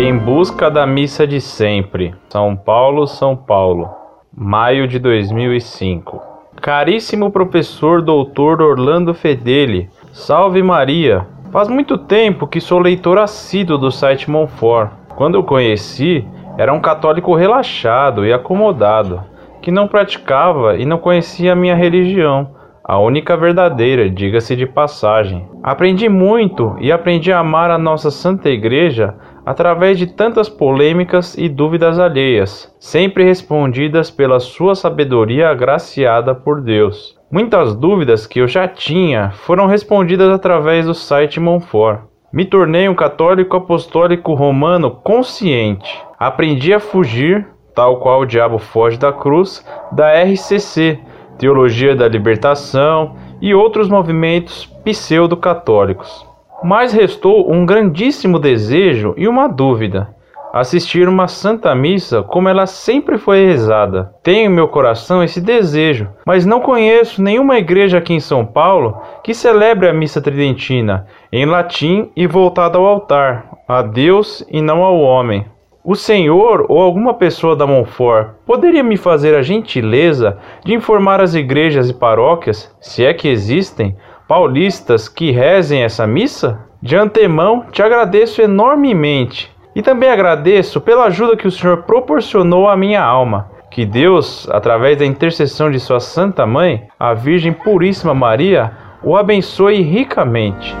Em busca da missa de sempre. São Paulo, São Paulo. Maio de 2005. Caríssimo professor doutor Orlando Fedeli, salve Maria. Faz muito tempo que sou leitor assíduo do site Monfort. Quando eu conheci, era um católico relaxado e acomodado, que não praticava e não conhecia a minha religião a única verdadeira, diga-se de passagem. Aprendi muito e aprendi a amar a nossa Santa Igreja através de tantas polêmicas e dúvidas alheias, sempre respondidas pela sua sabedoria agraciada por Deus. Muitas dúvidas que eu já tinha foram respondidas através do site Monfort. Me tornei um católico apostólico romano consciente. Aprendi a fugir, tal qual o diabo foge da cruz, da RCC, Teologia da Libertação e outros movimentos pseudo-católicos. Mas restou um grandíssimo desejo e uma dúvida: assistir uma Santa Missa como ela sempre foi rezada. Tenho em meu coração esse desejo, mas não conheço nenhuma igreja aqui em São Paulo que celebre a Missa Tridentina em latim e voltada ao altar, a Deus e não ao homem. O senhor ou alguma pessoa da Monfort poderia me fazer a gentileza de informar as igrejas e paróquias, se é que existem, paulistas que rezem essa missa? De antemão, te agradeço enormemente e também agradeço pela ajuda que o Senhor proporcionou à minha alma. Que Deus, através da intercessão de Sua Santa Mãe, a Virgem Puríssima Maria, o abençoe ricamente.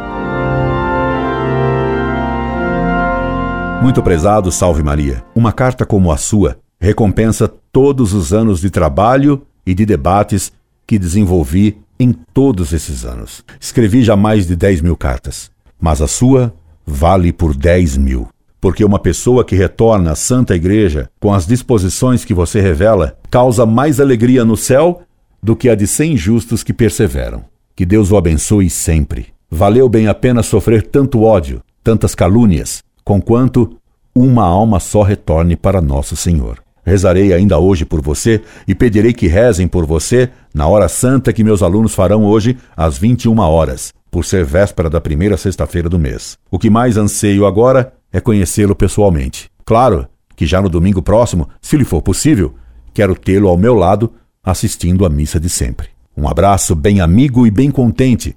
Muito prezado, Salve Maria. Uma carta como a sua recompensa todos os anos de trabalho e de debates que desenvolvi em todos esses anos. Escrevi já mais de 10 mil cartas, mas a sua vale por 10 mil. Porque uma pessoa que retorna à Santa Igreja com as disposições que você revela causa mais alegria no céu do que a de cem justos que perseveram. Que Deus o abençoe sempre. Valeu bem a pena sofrer tanto ódio, tantas calúnias, conquanto uma alma só retorne para nosso Senhor. Rezarei ainda hoje por você e pedirei que rezem por você na hora santa que meus alunos farão hoje às 21 horas, por ser véspera da primeira sexta-feira do mês. O que mais anseio agora é conhecê-lo pessoalmente. Claro que já no domingo próximo, se lhe for possível, quero tê-lo ao meu lado assistindo à missa de sempre. Um abraço bem amigo e bem contente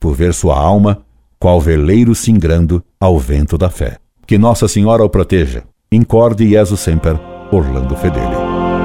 por ver sua alma qual veleiro singrando ao vento da fé. Que Nossa Senhora o proteja. Incorde Jesus Semper, Orlando Fedeli.